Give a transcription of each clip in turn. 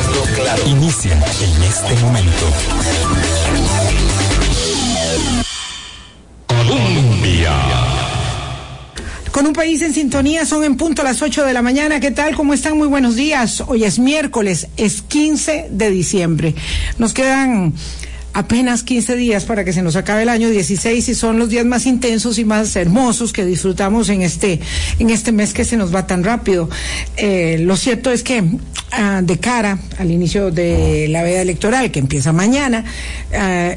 Hablando claro. Inicia en este momento. Colombia. Con un país en sintonía, son en punto a las 8 de la mañana. ¿Qué tal? ¿Cómo están? Muy buenos días. Hoy es miércoles, es 15 de diciembre. Nos quedan apenas 15 días para que se nos acabe el año 16 y son los días más intensos y más hermosos que disfrutamos en este, en este mes que se nos va tan rápido. Eh, lo cierto es que ah, de cara al inicio de la veda electoral que empieza mañana, ah,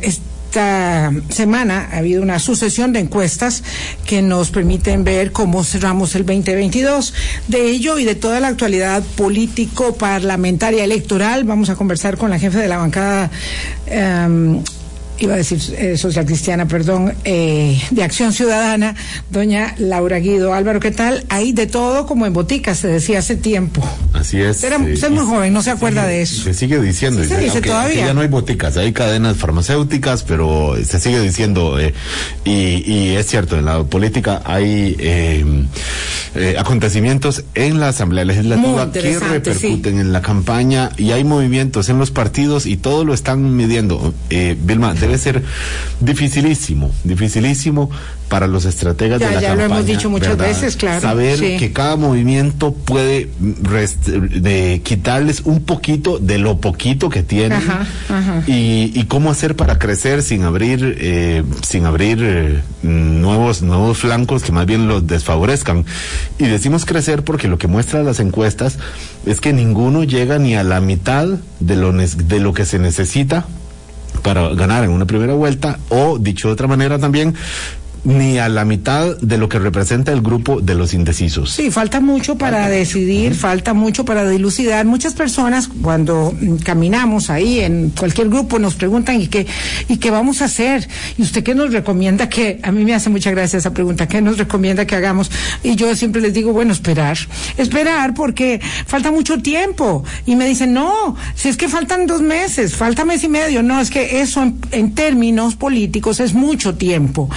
esta semana ha habido una sucesión de encuestas que nos permiten ver cómo cerramos el 2022. De ello y de toda la actualidad político, parlamentaria, electoral, vamos a conversar con la jefe de la bancada. em, iba a decir eh, social cristiana, perdón, eh, de Acción Ciudadana, doña Laura Guido. Álvaro, ¿qué tal? Hay de todo como en botica, se decía hace tiempo. Así es. Era- eh, usted es muy joven, no se se acuerda sigue- de eso. Se sigue diciendo. Sí se dice, aunque- todavía. aunque Ya no hay boticas, hay cadenas farmacéuticas, pero se sigue diciendo, eh, y, y es cierto, en la política hay eh, eh, acontecimientos en la Asamblea Legislativa que repercuten en la campaña y hay movimientos en los partidos y todo lo están midiendo. Eh, Vilma, debe ser dificilísimo, dificilísimo para los estrategas Ya, de la ya lo campaña. hemos dicho muchas ¿verdad? veces, claro, Saber sí. que cada movimiento puede de quitarles un poquito de lo poquito que tienen Ajá, ajá. Y, y cómo hacer para crecer sin abrir eh, sin abrir eh, nuevos nuevos flancos que más bien los desfavorezcan y decimos crecer porque lo que muestran las encuestas es que ninguno llega ni a la mitad de lo de lo que se necesita para ganar en una primera vuelta o dicho de otra manera también ni a la mitad de lo que representa el grupo de los indecisos. Sí, falta mucho para decidir, falta mucho para dilucidar. Muchas personas cuando mm, caminamos ahí en cualquier grupo nos preguntan ¿y qué, y qué vamos a hacer? ¿Y usted qué nos recomienda que, a mí me hace mucha gracia esa pregunta, ¿qué nos recomienda que hagamos? Y yo siempre les digo, bueno, esperar, esperar porque falta mucho tiempo. Y me dicen, no, si es que faltan dos meses, falta mes y medio, no, es que eso en, en términos políticos es mucho tiempo.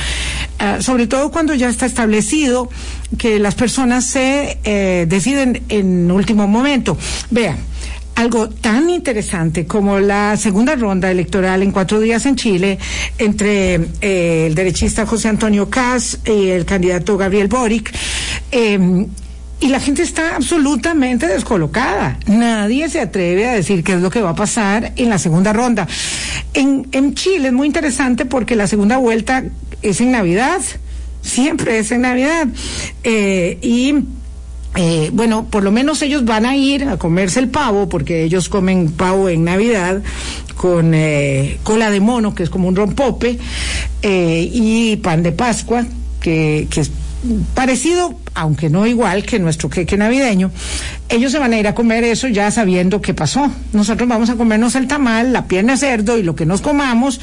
Ah, sobre todo cuando ya está establecido que las personas se eh, deciden en último momento. Vean, algo tan interesante como la segunda ronda electoral en cuatro días en Chile entre eh, el derechista José Antonio Cas y el candidato Gabriel Boric. eh, y la gente está absolutamente descolocada. Nadie se atreve a decir qué es lo que va a pasar en la segunda ronda. En, en Chile es muy interesante porque la segunda vuelta es en Navidad. Siempre es en Navidad. Eh, y eh, bueno, por lo menos ellos van a ir a comerse el pavo, porque ellos comen pavo en Navidad con eh, cola de mono, que es como un rompope, eh, y pan de Pascua, que, que es parecido, aunque no igual que nuestro queque navideño. Ellos se van a ir a comer eso ya sabiendo qué pasó. Nosotros vamos a comernos el tamal, la pierna de cerdo y lo que nos comamos,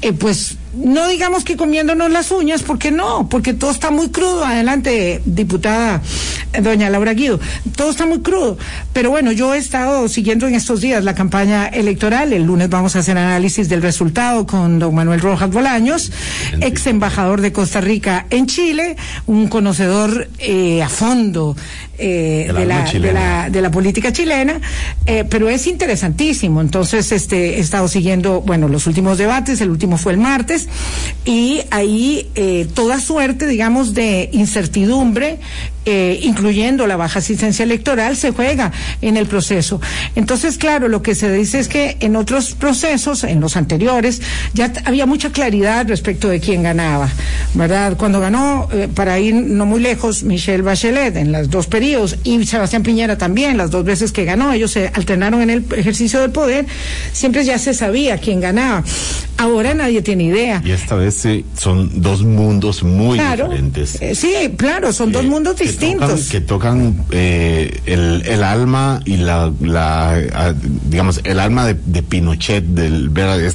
eh, pues no digamos que comiéndonos las uñas, porque no, porque todo está muy crudo. Adelante, diputada eh, doña Laura Guido, todo está muy crudo. Pero bueno, yo he estado siguiendo en estos días la campaña electoral. El lunes vamos a hacer análisis del resultado con don Manuel Rojas Bolaños, ex embajador de Costa Rica en Chile, un conocedor eh, a fondo eh, de, la, de, chilena. la, de la política chilena, eh, pero es interesantísimo. Entonces, este, he estado siguiendo, bueno, los últimos debates, el último fue el martes, y ahí eh, toda suerte, digamos, de incertidumbre, incluyendo la baja asistencia electoral, se juega en el proceso. Entonces, claro, lo que se dice es que en otros procesos, en los anteriores, ya había mucha claridad respecto de quién ganaba, ¿verdad? Cuando ganó, para ir no muy lejos, Michelle Bachelet en los dos periodos y Sebastián Piñera también, las dos veces que ganó, ellos se alternaron en el ejercicio del poder, siempre ya se sabía quién ganaba. Ahora nadie tiene idea. Y esta vez eh, son dos mundos muy Claro, diferentes. eh, sí, claro, son dos Eh, mundos que distintos. tocan- que tocan eh, el, el alma y la, la ah, digamos, el alma de, de Pinochet, del,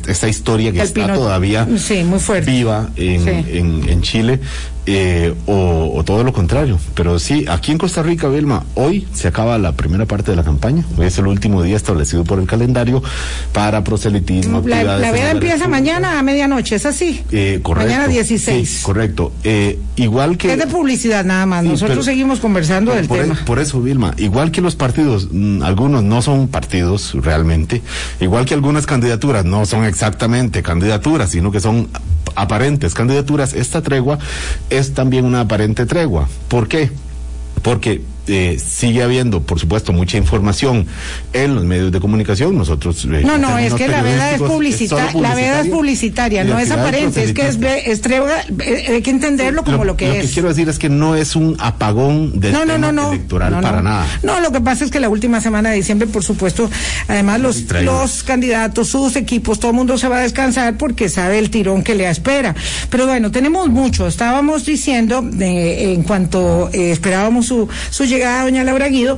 esta historia que El está Pino- todavía sí, muy fuerte. viva en, Sí. en, en Chile. Eh, o, o todo lo contrario. Pero sí, aquí en Costa Rica, Vilma, hoy se acaba la primera parte de la campaña. Hoy es el último día establecido por el calendario para proselitismo. La, veda empieza mañana a medianoche, ¿es así? Eh, correcto. Mañana 16. Sí, correcto. Eh, igual que. Es de publicidad nada más. Sí, Nosotros pero- seguimos conversando del por, tema. e- por eso, Vilma, igual que los partidos, mm, algunos no son partidos realmente, igual que algunas candidaturas no son exactamente candidaturas, sino que son aparentes candidaturas, esta tregua es también una aparente tregua. ¿Por qué? Porque eh, sigue habiendo, por supuesto, mucha información en los medios de comunicación. Nosotros. eh, No, no, es que la veda es publicitaria, solo la veda es publicitaria, no es aparente, es que es, es tregua, eh, hay que entenderlo como lo, que lo es. que quiero decir es que no es un apagón del no, tema no, no. electoral no, para nada. No, lo que pasa es que la última semana de diciembre, por supuesto, además los, los candidatos, sus equipos, todo el mundo se va a descansar porque sabe el tirón que le espera. Pero bueno, tenemos mucho. Estábamos diciendo, eh, en cuanto eh, esperábamos su, su llegada, doña Laura Guido,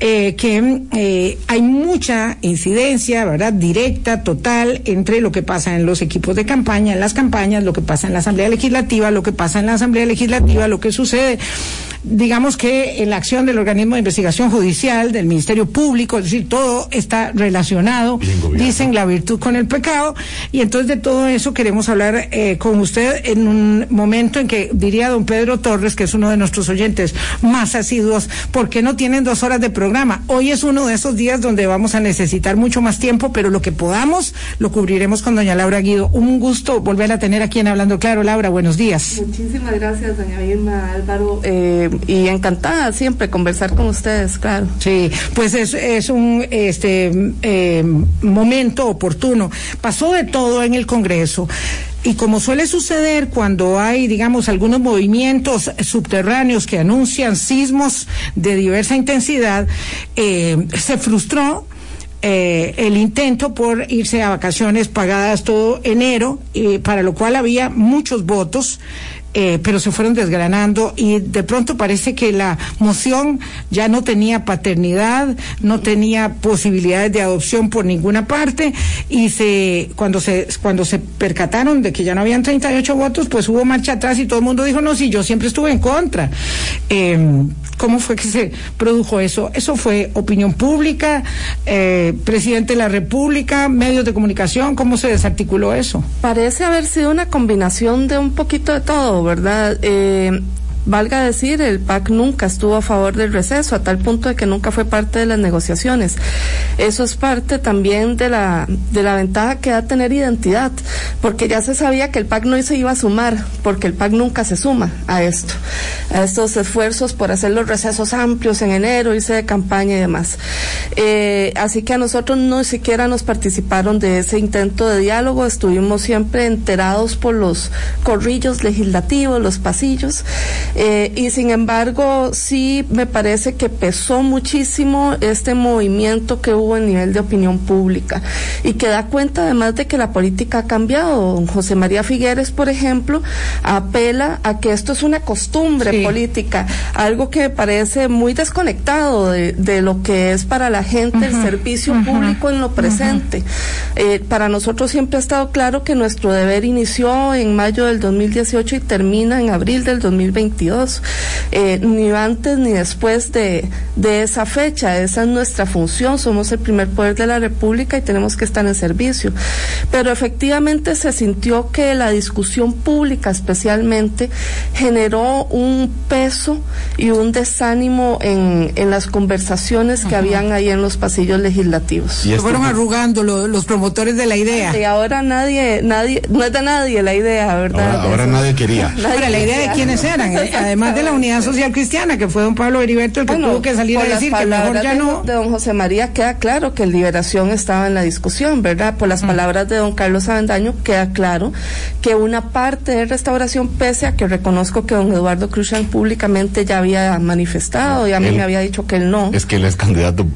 eh, que eh, hay mucha incidencia, ¿verdad? Directa, total, entre lo que pasa en los equipos de campaña, en las campañas, lo que pasa en la Asamblea Legislativa, lo que pasa en la Asamblea Legislativa, lo que sucede, digamos que en la acción del organismo de investigación judicial, del Ministerio Público, es decir, todo está relacionado, dicen la virtud con el pecado, y entonces de todo eso queremos hablar eh, con usted en un momento en que diría don Pedro Torres, que es uno de nuestros oyentes más asiduos, porque no tienen dos horas de programa. Hoy es uno de esos días donde vamos a necesitar mucho más tiempo, pero lo que podamos lo cubriremos con doña Laura Guido. Un gusto volver a tener aquí en Hablando Claro. Laura, buenos días. Muchísimas gracias, doña Vilma, Álvaro, eh, y encantada siempre conversar con ustedes, claro. Sí, pues es, es un este eh, momento oportuno. Pasó de todo en el Congreso. Y como suele suceder cuando hay, digamos, algunos movimientos subterráneos que anuncian sismos de diversa intensidad, eh, se frustró eh, el intento por irse a vacaciones pagadas todo enero, eh, para lo cual había muchos votos. Eh, pero se fueron desgranando y de pronto parece que la moción ya no tenía paternidad, no tenía posibilidades de adopción por ninguna parte y se cuando se cuando se percataron de que ya no habían 38 votos, pues hubo marcha atrás y todo el mundo dijo, "No, sí, yo siempre estuve en contra." Eh, ¿Cómo fue que se produjo eso? Eso fue opinión pública, eh, presidente de la República, medios de comunicación, ¿cómo se desarticuló eso? Parece haber sido una combinación de un poquito de todo, ¿verdad? Eh, valga decir, el PAC nunca estuvo a favor del receso, a tal punto de que nunca fue parte de las negociaciones. Eso es parte también de la, de la ventaja que da tener identidad, porque ya se sabía que el PAC no se iba a sumar, porque el PAC nunca se suma a esto, a estos esfuerzos por hacer los recesos amplios en enero, irse de campaña y demás. Eh, así que a nosotros no siquiera nos participaron de ese intento de diálogo, estuvimos siempre enterados por los corrillos legislativos, los pasillos, eh, y sin embargo sí me parece que pesó muchísimo este movimiento que hubo en nivel de opinión pública y que da cuenta además de que la política ha cambiado. Don José María Figueres, por ejemplo, apela a que esto es una costumbre Sí. política, algo que me parece muy desconectado de, de lo que es para la gente el servicio público en lo presente. Eh, para nosotros siempre ha estado claro que nuestro deber inició en mayo del 2018 y termina en abril del 2022. Eh, ni antes ni después de, de esa fecha. Esa es nuestra función. Somos el primer poder de la República y tenemos que estar en servicio. Pero efectivamente se sintió que la discusión pública especialmente generó un peso y un desánimo en, en las conversaciones que habían ahí en los pasillos legislativos. Y fueron fue- arrugando lo- los promotores de la idea. Y ahora nadie, nadie, no es de nadie la idea, ¿verdad? Ahora- ahora nadie quería. Nadie Ahora, la idea de quiénes eran, además de la Unidad Social Cristiana, que fue don Pablo Heriberto el que Bueno, tuvo que salir a decir que mejor ya de, no. de don José María queda claro que el Liberación estaba en la discusión, ¿verdad? Por las palabras de don Carlos Avendaño queda claro que una parte de restauración, pese a que reconozco que don Eduardo Cruzan públicamente ya había manifestado y a mí Él- me había dicho que él no. Es que él es candidato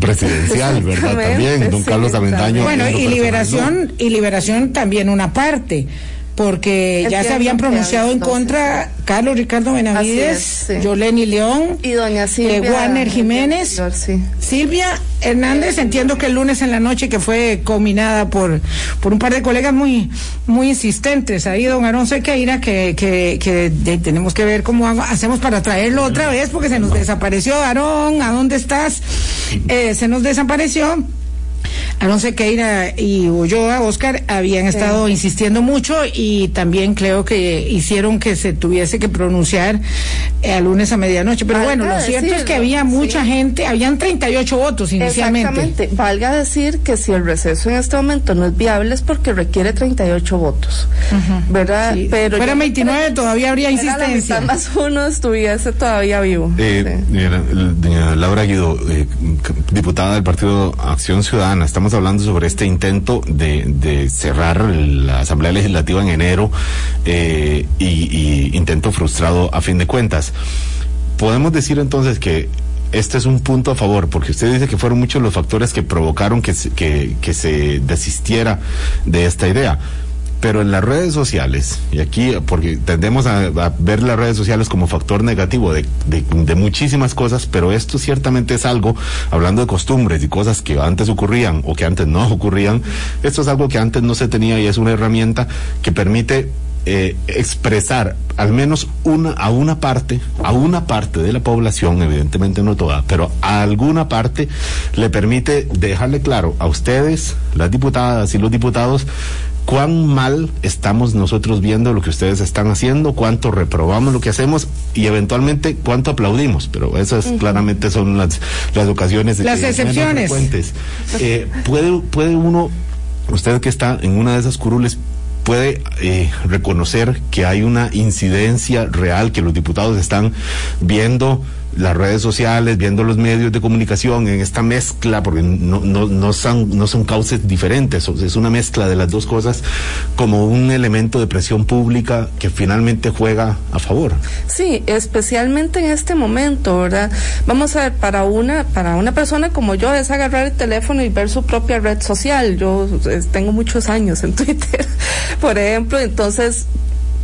presidencial, ¿verdad? También, don sí, Carlos Avendaño. Bueno, y liberación, y liberación también una parte. Porque ya se habían pronunciado en contra Carlos Ricardo Benavides, es, sí. Yoleni León, Y doña Silvia. eh, Warner Jiménez, Sí. Silvia Hernández, entiendo que el lunes en la noche que fue combinada por, por un par de colegas muy, muy insistentes. Ahí don Aaron Sequeira, que, que, que de- tenemos que ver cómo hacemos para traerlo otra vez, porque se nos desapareció. Aarón, ¿a dónde estás? Eh, se nos desapareció. Aaron Sequeira y Ulloa, Oscar, habían estado insistiendo mucho y también creo que hicieron que se tuviese que pronunciar eh, a lunes a medianoche. Pero Valga bueno, lo cierto es que decirlo, había mucha sí. gente, habían 38 votos inicialmente. Exactamente. Valga decir que si el receso en este momento no es viable es porque requiere 38 votos. ¿Verdad? Sí, Pero fuera yo- 29 todavía habría Era la insistencia. mitad más uno estuviese todavía vivo. Eh, Sí. mira, el- doña Laura Guido, eh, diputada del Partido Acción Ciudadana, estamos hablando sobre este intento de, cerrar la Asamblea Legislativa en enero eh, y, intento frustrado a fin de cuentas. Podemos decir entonces que este es un punto a favor, porque usted dice que fueron muchos los factores que provocaron que se desistiera de esta idea. Pero en las redes sociales, y aquí, porque tendemos a, ver las redes sociales como factor negativo de muchísimas cosas, pero esto ciertamente es algo, hablando de costumbres y cosas que antes ocurrían o que antes no ocurrían, esto es algo que antes no se tenía y es una herramienta que permite eh, expresar al menos una a una parte, a una parte de la población, evidentemente no toda, pero a alguna parte le permite dejarle claro a ustedes, las diputadas y los diputados, cuán mal estamos nosotros viendo lo que ustedes están haciendo, cuánto reprobamos lo que hacemos y eventualmente cuánto aplaudimos, pero esas claramente son las, las ocasiones Las que menos excepciones. frecuentes. Eh, puede, puede uno, usted que está en una de esas curules, puede eh, reconocer que hay una incidencia real, que los diputados están viendo las redes sociales, viendo los medios de comunicación en esta mezcla, porque no, no, no, son, no son cauces diferentes, es una mezcla de las dos cosas como un elemento de presión pública que finalmente juega a favor. Sí, especialmente en este momento, ¿verdad? Vamos a ver, para una, para una persona como yo es agarrar el teléfono y ver su propia red social. Yo eh, tengo muchos años en Twitter, por ejemplo, entonces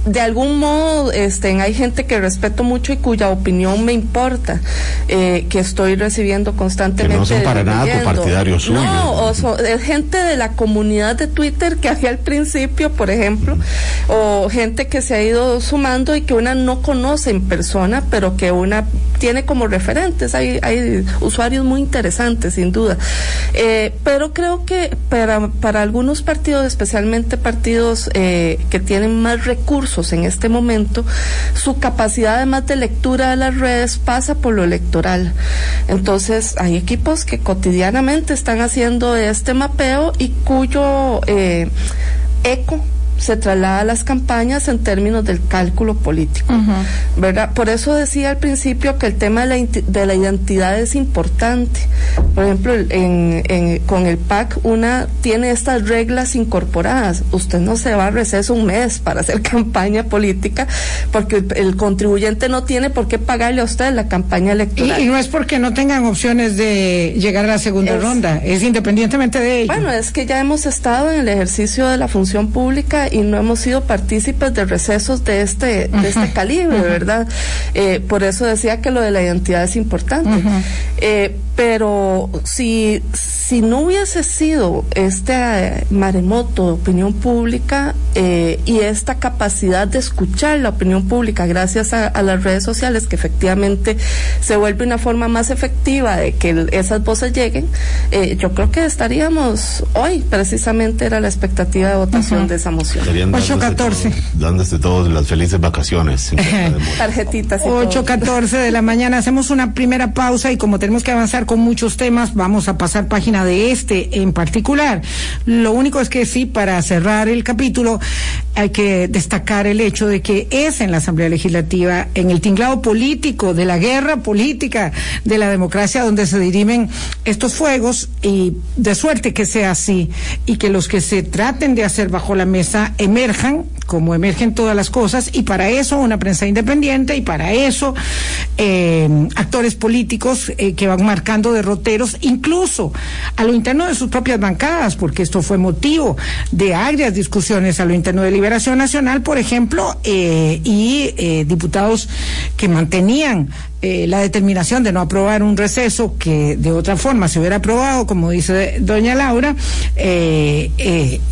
de algún modo este hay gente que respeto mucho y cuya opinión me importa eh, que estoy recibiendo constantemente Que no son para nada leyendo. copartidarios suyos. no o so- es gente de la comunidad de Twitter que había al principio por ejemplo o gente que se ha ido sumando y que una no conoce en persona pero que una tiene como referentes hay hay usuarios muy interesantes sin duda Eh, pero creo que para para algunos partidos especialmente partidos eh, que tienen más recursos en este momento, su capacidad además de lectura de las redes pasa por lo electoral. Entonces, hay equipos que cotidianamente están haciendo este mapeo y cuyo eh, eco se traslada a las campañas en términos del cálculo político, ¿verdad? Por eso decía al principio que el tema de la, de la identidad es importante. Por ejemplo, en, en- con el PAC una tiene estas reglas incorporadas. Usted no se va a receso un mes para hacer campaña política porque el, el contribuyente no tiene por qué pagarle a usted la campaña Y, electoral. y no es porque no tengan opciones de llegar a la segunda Es- ronda, es independientemente de ello. Bueno, es que ya hemos estado en el ejercicio de la función pública y no hemos sido partícipes de recesos de este, de este calibre, ¿verdad? Eh, por eso decía que lo de la identidad es importante. Eh, pero si, si no hubiese sido este eh, maremoto de opinión pública eh, y esta capacidad de escuchar la opinión pública gracias a, a las redes sociales, que efectivamente se vuelve una forma más efectiva de que esas voces lleguen, eh, yo creo que estaríamos hoy, precisamente era la expectativa de votación de esa moción. Dándose catorce. todos- Dándose todos las felices vacaciones. Tarjetitas y todo. 8.14 de la mañana. Hacemos una primera pausa y como tenemos que avanzar con muchos temas, vamos a pasar página de este en particular. Lo único es que sí, para cerrar el capítulo, hay que destacar el hecho de que es en la Asamblea Legislativa, en el tinglado político, de la guerra política, de la democracia, donde se dirimen estos fuegos y de suerte que sea así y que los que se traten de hacer bajo la mesa emerjan como emergen todas las cosas, y para eso una prensa independiente, y para eso eh, actores políticos eh, que van marcando derroteros, incluso a lo interno de sus propias bancadas, porque esto fue motivo de agrias discusiones a lo interno de Liberación Nacional, por ejemplo, eh, y diputados que mantenían la determinación de no aprobar un receso que de otra forma se hubiera aprobado, como dice doña Laura,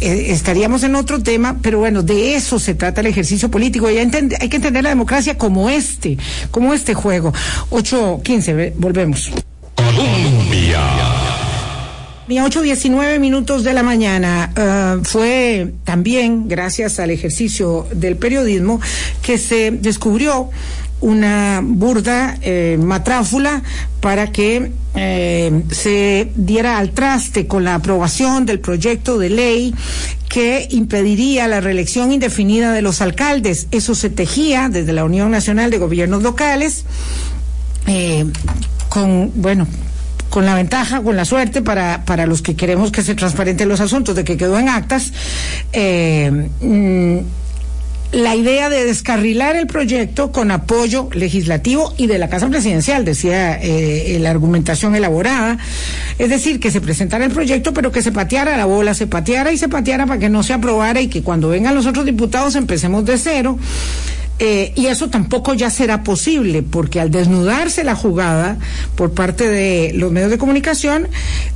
estaríamos en otro tema, pero bueno, de eso se trata el ejercicio político. Entend- hay que entender la democracia como este, como este juego. 8.15, ve- volvemos. Colombia. Mi 8.19 minutos de la mañana ah, fue también gracias al ejercicio del periodismo que se descubrió una burda eh, matráfula para que eh, se diera al traste con la aprobación del proyecto de ley que impediría la reelección indefinida de los alcaldes. Eso se tejía desde la Unión Nacional de Gobiernos Locales eh, con, bueno, con la ventaja, con la suerte para, para los que queremos que se transparenten los asuntos, de que quedó en actas, eh, mm, la idea de descarrilar el proyecto con apoyo legislativo y de la Casa Presidencial, decía eh, la argumentación elaborada. Es decir, que se presentara el proyecto, pero que se pateara la bola, se pateara y se pateara para que no se aprobara y que cuando vengan los otros diputados empecemos de cero. Eh, y eso tampoco ya será posible, porque al desnudarse la jugada por parte de los medios de comunicación,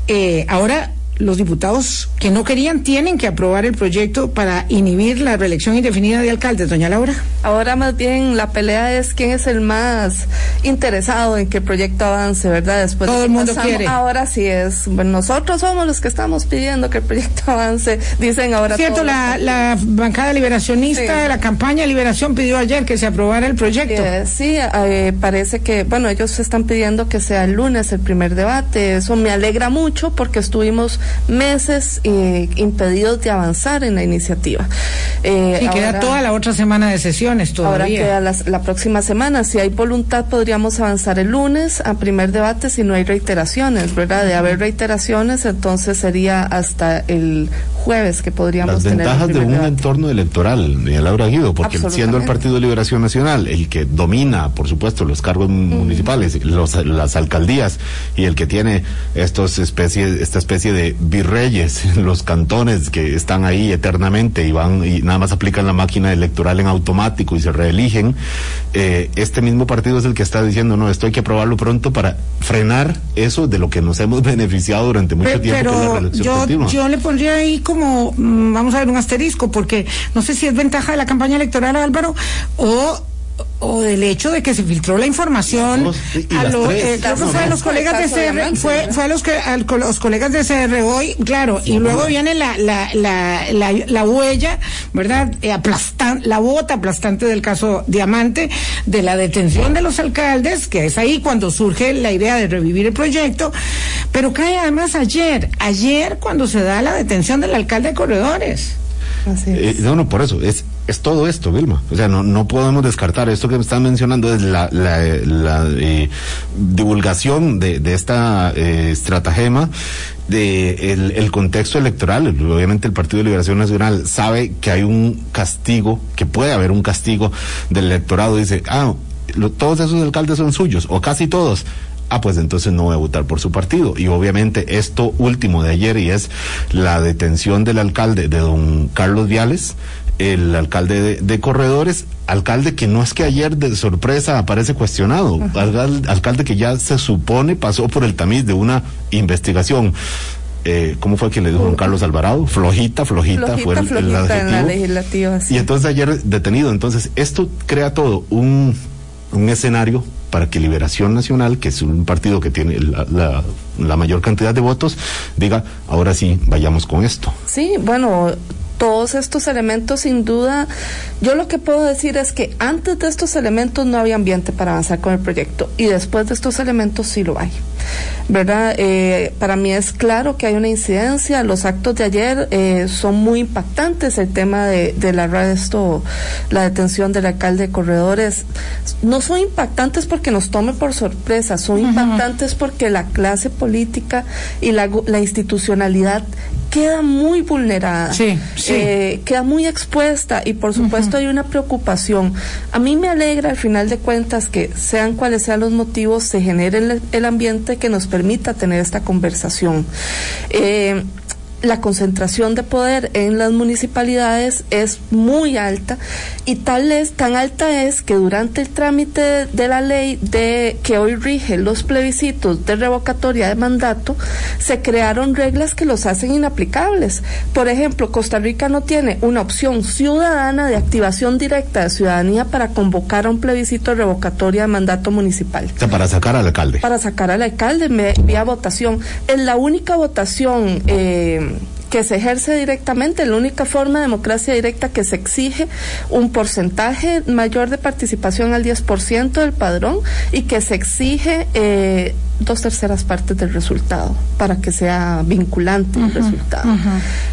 eh, ahora los diputados que no querían tienen que aprobar el proyecto para inhibir la reelección indefinida de alcaldes. Doña Laura. Ahora más bien la pelea es quién es el más interesado en que el proyecto avance, ¿verdad? Después de Todo que el mundo pasamos- quiere. Ahora sí es, bueno, nosotros somos los que estamos pidiendo que el proyecto avance, dicen ahora Cierto, la, la bancada liberacionista Sí. de la campaña de liberación pidió ayer que se aprobara el proyecto. Eh, sí, eh, parece que, bueno, ellos están pidiendo que sea el lunes el primer debate. Eso me alegra mucho porque estuvimos meses eh, impedidos de avanzar en la iniciativa. Eh, y queda ahora- toda la otra semana de sesiones Ahora todavía. queda las- la próxima semana. Si hay voluntad, podríamos avanzar el lunes a primer debate si no hay reiteraciones, ¿verdad? De haber reiteraciones, entonces sería hasta el jueves que podríamos Las tener el ventajas de un debate. entorno electoral, de Laura Guido, porque siendo el. Partido de Liberación Nacional el que domina, por supuesto, los cargos municipales, los, las alcaldías, y el que tiene estos especies, esta especie de virreyes, los cantones que están ahí eternamente y van y nada más aplican la máquina electoral en automático y se reeligen, eh, este mismo partido es el que está diciendo, no, esto hay que aprobarlo pronto para frenar eso de lo que nos hemos beneficiado durante mucho tiempo, que es la Pero reelección yo, continua. yo le pondría ahí como, mm, vamos a ver, un asterisco, porque no sé si es ventaja de la campaña electoral, Álvaro, o o del hecho de que se filtró la información dos, a lo- eh, creo que fue a los colegas de CR fue fue a los que a los colegas de CR hoy claro y luego viene la la, la, la, la huella verdad Eh, aplastan la bota aplastante del caso Diamante de la detención de los alcaldes que es ahí cuando surge la idea de revivir el proyecto pero cae además ayer ayer cuando se da la detención del alcalde de Corredores. Así es. Eh, no, no, por eso, es, es todo esto, Vilma. O sea, no, no podemos descartar. Esto que me están mencionando es la, eh, divulgación de, esta eh, estratagema, de el, contexto electoral. Obviamente el Partido de Liberación Nacional sabe que hay un castigo, que puede haber un castigo del electorado. Dice, ah, todos esos alcaldes son suyos, o casi todos ah, pues entonces no voy a votar por su partido. Y obviamente esto último de ayer, y es la detención del alcalde de don Carlos Viales, el alcalde de, de Corredores, alcalde que no es que ayer de sorpresa aparece cuestionado, alcal- alcalde que ya se supone pasó por el tamiz de una investigación. Eh, ¿Cómo fue que le dijo don Carlos Alvarado? Flojita, flojita, Flojita, fue el, el flojita en la adjetivo. legislativa, sí. Y entonces ayer detenido. Entonces, esto crea todo un, un escenario para que Liberación Nacional, que es un partido que tiene la, la, la mayor cantidad de votos, diga, ahora sí, vayamos con esto. Sí, bueno, todos estos elementos sin duda, yo lo que puedo decir es que antes de estos elementos no había ambiente para avanzar con el proyecto y después de estos elementos sí lo hay. ¿Verdad? Eh, para mí es claro que hay una incidencia, los actos de ayer eh, son muy impactantes, el tema de, del arresto, la detención del alcalde de Corredores, no son impactantes porque nos tome por sorpresa, son impactantes porque la clase política y la, la institucionalidad queda muy vulnerada, Sí, sí. eh, queda muy expuesta y por supuesto hay una preocupación. A mí me alegra al final de cuentas que sean cuales sean los motivos, se genere el, el ambiente que nos permita tener esta conversación. Eh, la concentración de poder en las municipalidades es muy alta y tal es tan alta es que durante el trámite de la ley de que hoy rige los plebiscitos de revocatoria de mandato se crearon reglas que los hacen inaplicables. Por ejemplo, Costa Rica no tiene una opción ciudadana de activación directa de ciudadanía para convocar a un plebiscito de revocatoria de mandato municipal O sea, para sacar al alcalde. para sacar al alcalde me- vía votación. Es la única votación eh, que se ejerce directamente, la única forma de democracia directa que se exige un porcentaje mayor de participación al 10% del padrón y que se exige eh, dos terceras partes del resultado para que sea vinculante el resultado.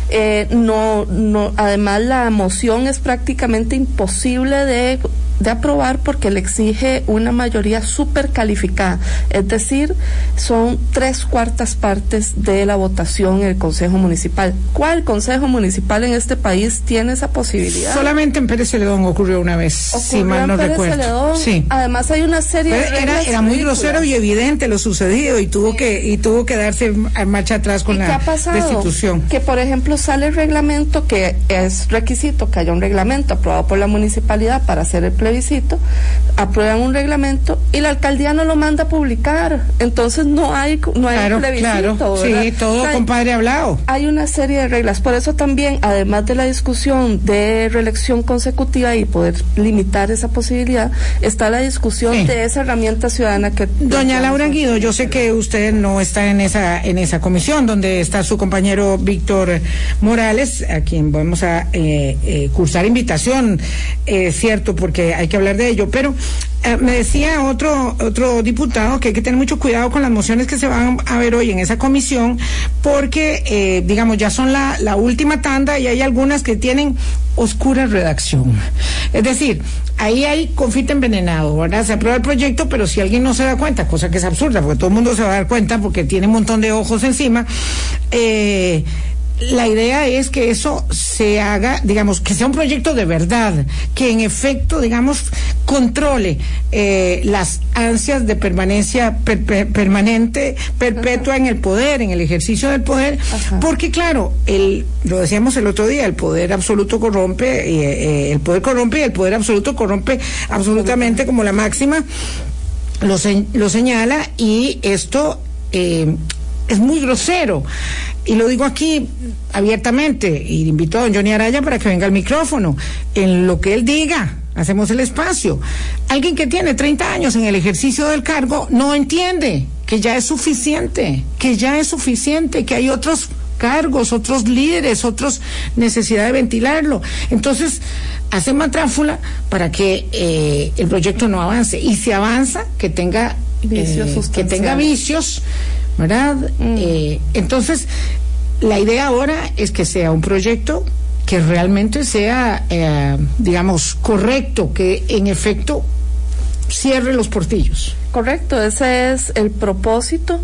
Eh, no, no, además la moción es prácticamente imposible de, de aprobar porque le exige una mayoría súper calificada, es decir, son tres cuartas partes de la votación en el Consejo Municipal. ¿Cuál Consejo Municipal en este país tiene esa posibilidad? Solamente en Pérez Celedón ocurrió una vez, si Ocurrió mal en no Pérez recuerdo. Celedón. Sí. Además hay una serie de era, era muy grosero y evidente lo sucedido y tuvo que y tuvo que darse marcha atrás con ¿Y la qué ha destitución. Que, por ejemplo, sale el reglamento, que es requisito que haya un reglamento aprobado por la municipalidad para hacer el plebiscito, aprueban un reglamento y la alcaldía no lo manda a publicar. Entonces no hay, no hay Claro, plebiscito. claro. Sí, todo O sea, compadre hablado. hay una serie de reglas. Por eso también, además de la discusión de reelección consecutiva y poder limitar esa posibilidad, está la discusión Sí. de esa herramienta ciudadana que... Doña Laura Guido, yo sé que usted no está en esa en esa comisión donde está su compañero Víctor Morales, a quien vamos a eh, eh, cursar invitación, eh, cierto, porque hay que hablar de ello. Pero eh, me decía otro otro diputado que hay que tener mucho cuidado con las mociones que se van a ver hoy en esa comisión, porque eh, digamos ya son la, la última tanda y hay algunas que tienen oscura redacción. Es decir, ahí hay confite envenenado, ¿verdad? Se aprueba el proyecto, pero si alguien no se da cuenta, cosa que es absurda, porque todo el mundo se va a dar cuenta porque tiene un montón de ojos encima, eh, la idea es que eso se haga, digamos, que sea un proyecto de verdad, que en efecto, digamos, controle eh, las ansias de permanencia per- per- permanente, perpetua en el poder, en el ejercicio del poder, Ajá. porque claro, el, lo decíamos el otro día, el poder absoluto corrompe, y, eh, el poder corrompe y el poder absoluto corrompe absolutamente como la máxima lo, se- lo señala y esto eh, es muy grosero. Y lo digo aquí abiertamente y invito a don Johnny Araya para que venga al micrófono. En lo que él diga, hacemos el espacio. Alguien que tiene 30 años en el ejercicio del cargo no entiende que ya es suficiente, que ya es suficiente, que hay otros cargos, otros líderes, otros necesidad de ventilarlo. Entonces, hace matráfula para que eh, el proyecto no avance. Y si avanza, que tenga Vicios eh, que tenga vicios, ¿verdad? Eh, entonces, la idea ahora es que sea un proyecto que realmente sea, eh, digamos, correcto, que en efecto cierre los portillos. Correcto, ese es el propósito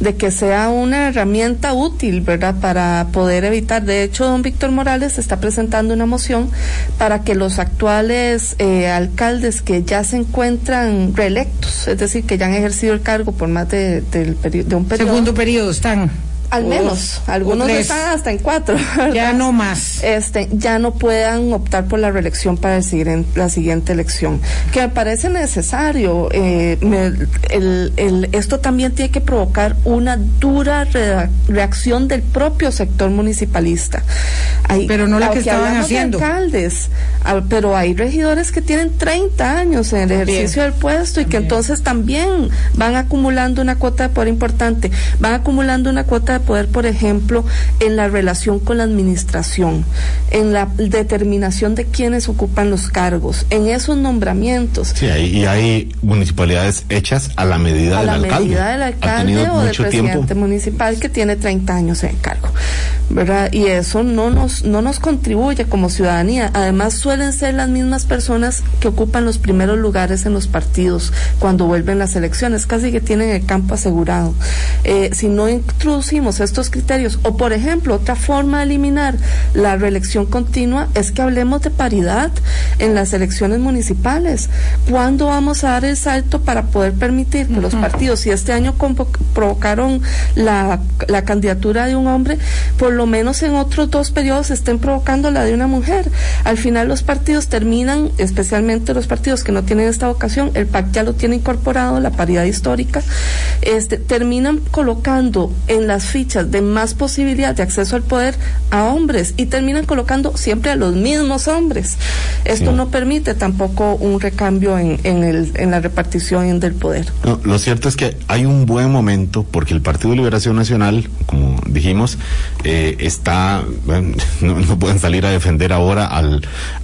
de que sea una herramienta útil, ¿verdad? Para poder evitar. De hecho, don Víctor Morales está presentando una moción para que los actuales eh, alcaldes que ya se encuentran reelectos, es decir, que ya han ejercido el cargo por más de, de un periodo. Segundo periodo están. Al menos, o algunos están hasta en cuatro. ¿verdad? Ya no más. este, ya no puedan optar por la reelección para el siguiente- la siguiente elección. Que me parece necesario. eh, me- el- el- esto también tiene que provocar una dura rea- reacción del propio sector municipalista. Hay- Pero no la que estaban hablamos de haciendo. alcaldes, ah, pero hay regidores que tienen 30 años en el ejercicio del puesto y que entonces también van acumulando una cuota de poder importante, van acumulando una cuota de poder, por ejemplo, en la relación con la administración. en la determinación de quiénes ocupan los cargos, en esos nombramientos. Sí, y hay municipalidades hechas a la medida a del la alcalde. medida del alcalde o del presidente municipal que tiene 30 años en cargo, ¿verdad? Y eso no nos no nos contribuye como ciudadanía. Además suelen ser las mismas personas que ocupan los primeros lugares en los partidos cuando vuelven las elecciones, casi que tienen el campo asegurado. Eh, si no introducimos estos criterios, o por ejemplo, otra forma de eliminar la reelección continua es que hablemos de paridad en las elecciones municipales. ¿Cuándo vamos a dar el salto para poder permitir que los partidos, si este año provocaron la, la candidatura de un hombre, por lo menos en otros dos periodos estén provocando la de una mujer? Al final los partidos terminan, especialmente los partidos que no tienen esta vocación, el PAC ya lo tiene incorporado, la paridad histórica, este, terminan colocando en las fichas de más posibilidad de acceso al poder a hombres y terminan colocando siempre a los mismos hombres. Esto Sí. no permite tampoco un recambio en, en, el, en la repartición del poder. No, lo cierto es que hay un buen momento porque el Partido de Liberación Nacional, como dijimos, eh, está, bueno, no, no pueden salir a defender ahora al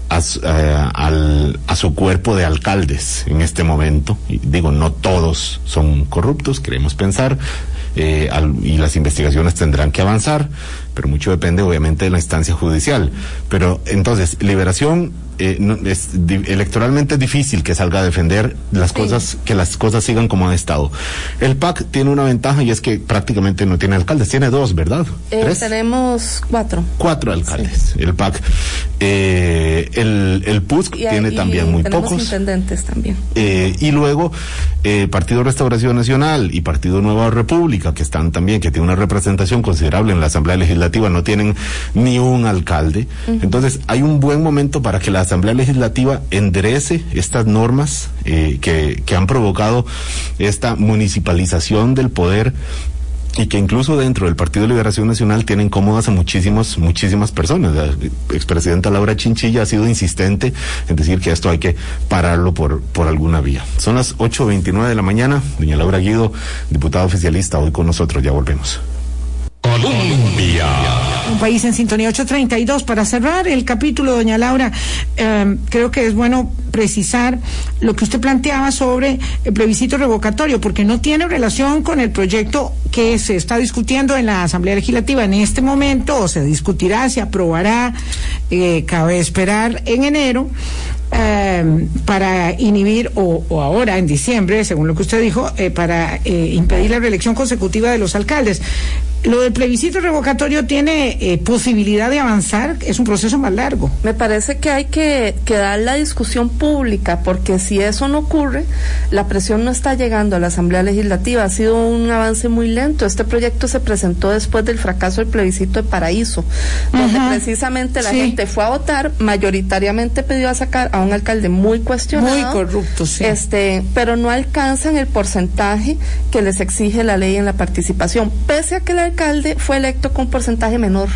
a, eh, al- a su cuerpo de alcaldes en este momento. Y digo, no todos son corruptos, queremos pensar, eh, al- y las investigaciones tendrán que avanzar, pero mucho depende obviamente de la instancia judicial. Pero entonces, liberación eh, no- es di- electoralmente es difícil que salga a defender las Sí. cosas, que las cosas sigan como han estado. El PAC tiene una ventaja y es que prácticamente no tiene alcaldes, tiene dos, ¿verdad? Eh, ¿Tres? tenemos cuatro. Cuatro alcaldes, el PAC. Eh, el, el PUSC Y tiene y también muy pocos. intendentes también. Eh, y luego eh, Partido Restauración Nacional y Partido Nueva República, que están también, que tienen una representación considerable en la Asamblea Legislativa, no tienen ni un alcalde. Entonces, hay un buen momento para que la Asamblea Legislativa enderece estas normas eh, que, que han provocado esta municipalización del poder y que incluso dentro del Partido de Liberación Nacional tienen cómodas a muchísimas, muchísimas personas. La expresidenta Laura Chinchilla ha sido insistente en decir que esto hay que pararlo por, por alguna vía. Son las 8.29 de la mañana. Doña Laura Guido, diputada oficialista, hoy con nosotros. Ya volvemos. Colombia. Un país en sintonía 832. Para cerrar el capítulo, doña Laura, eh, creo que es bueno precisar lo que usted planteaba sobre el plebiscito revocatorio, porque no tiene relación con el proyecto que se está discutiendo en la Asamblea Legislativa en este momento, o se discutirá, se aprobará, eh, cabe esperar en enero. Eh, para inhibir, o, o ahora en diciembre, según lo que usted dijo, eh, para eh, impedir la reelección consecutiva de los alcaldes. Lo del plebiscito revocatorio tiene eh, posibilidad de avanzar, es un proceso más largo. Me parece que hay que, que dar la discusión pública, porque si eso no ocurre, la presión no está llegando a la Asamblea Legislativa. Ha sido un avance muy lento. Este proyecto se presentó después del fracaso del plebiscito de Paraíso, donde precisamente la Sí. gente fue a votar, mayoritariamente pidió a sacar a un alcalde muy cuestionado. Muy corrupto, sí. Este, pero no alcanzan el porcentaje que les exige la ley en la participación, pese a que el alcalde fue electo con un porcentaje menor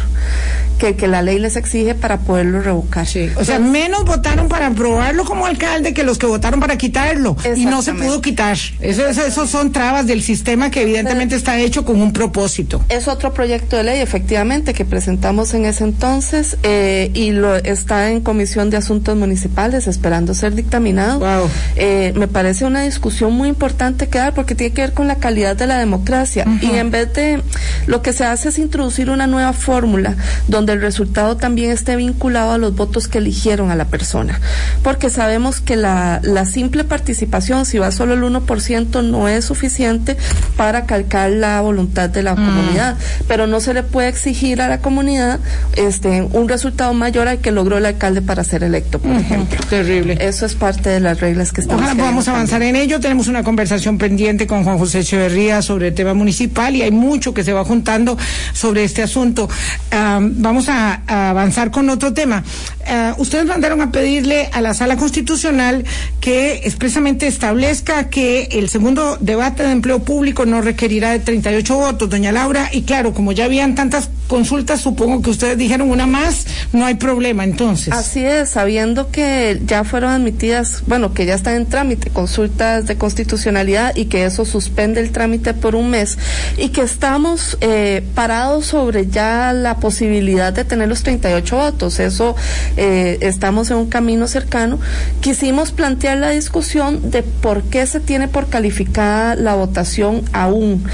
que el que la ley les exige para poderlo revocar. O sea, menos votaron para aprobarlo como alcalde que los que votaron para quitarlo. Y no se pudo quitar. Eso, eso, son trabas del sistema que evidentemente está hecho con un propósito. Es otro proyecto de ley, efectivamente, que presentamos en ese entonces eh, y lo está en Comisión de Asuntos Municipales esperando ser dictaminado. Wow. Eh, me parece una discusión muy importante que dar porque tiene que ver con la calidad de la democracia y en vez de lo que se hace es introducir una nueva fórmula donde el resultado también esté vinculado a los votos que eligieron a la persona, porque sabemos que la, la simple participación, si va solo el 1%, no es suficiente para calcar la voluntad de la comunidad, pero no se le puede exigir a la comunidad este un resultado mayor al que logró el alcalde para ser electo, por ejemplo. Terrible. Eso es parte de las reglas que estamos Ojalá queriendo podamos avanzar en ello. Tenemos una conversación pendiente con Juan José Echeverría sobre el tema municipal y hay mucho que se va juntando sobre este asunto. Am, vamos a, a avanzar con otro tema. eh, ustedes mandaron a pedirle a la sala constitucional que expresamente establezca que el segundo debate de empleo público no requerirá de 38 votos, doña Laura, y claro, como ya habían tantas consultas, supongo que ustedes dijeron una más, no hay problema entonces. Así es, sabiendo que ya fueron admitidas, bueno, que ya están en trámite consultas de constitucionalidad y que eso suspende el trámite por un mes y que estamos eh, parados sobre ya la posibilidad de tener los 38 votos. Eso eh, estamos en un camino cercano. Quisimos plantear la discusión de por qué se tiene por calificada la votación aún,